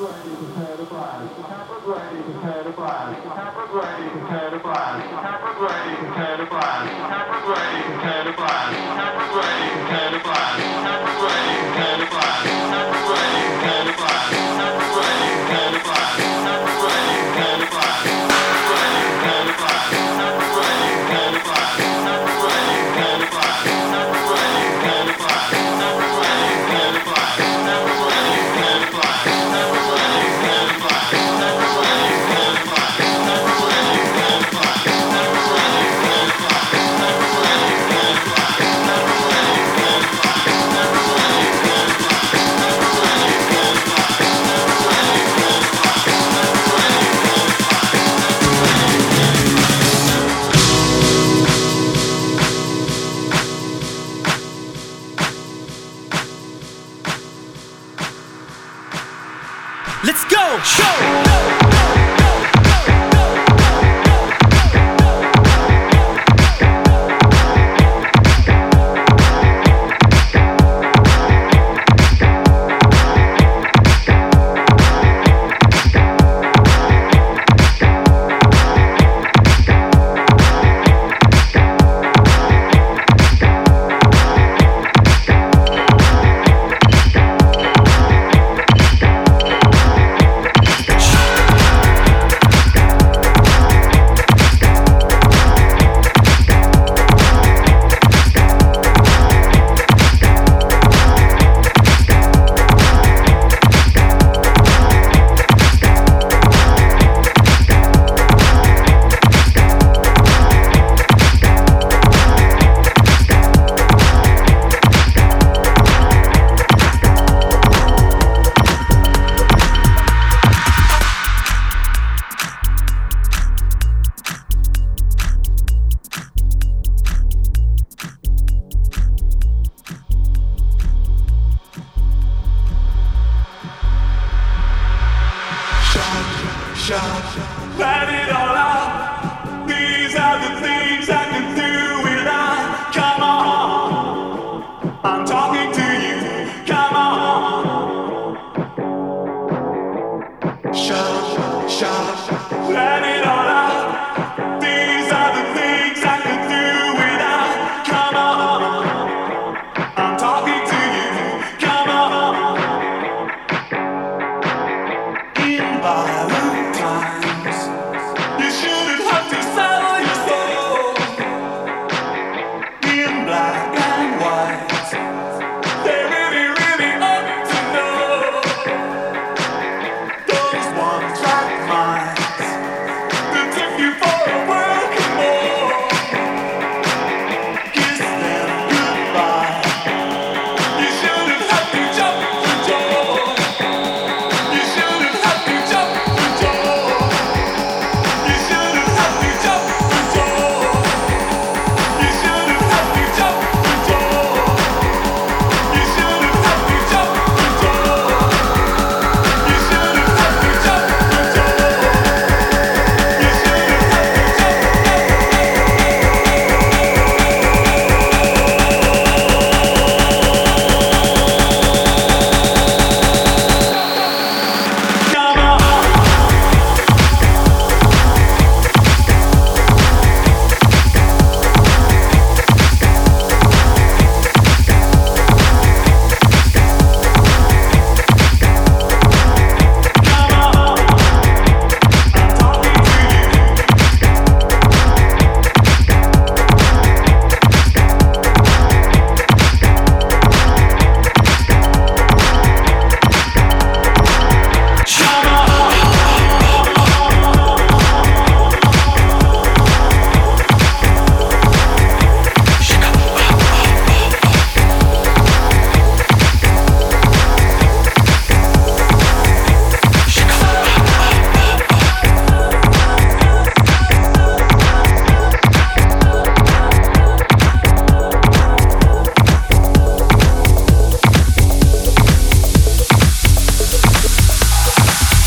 ready, prepare to blast. Chopper's ready, prepare to blast. Chopper's ready, prepare to blast. Chopper's ready, prepare to blast. Chopper's ready, prepare to go! sunshine. That is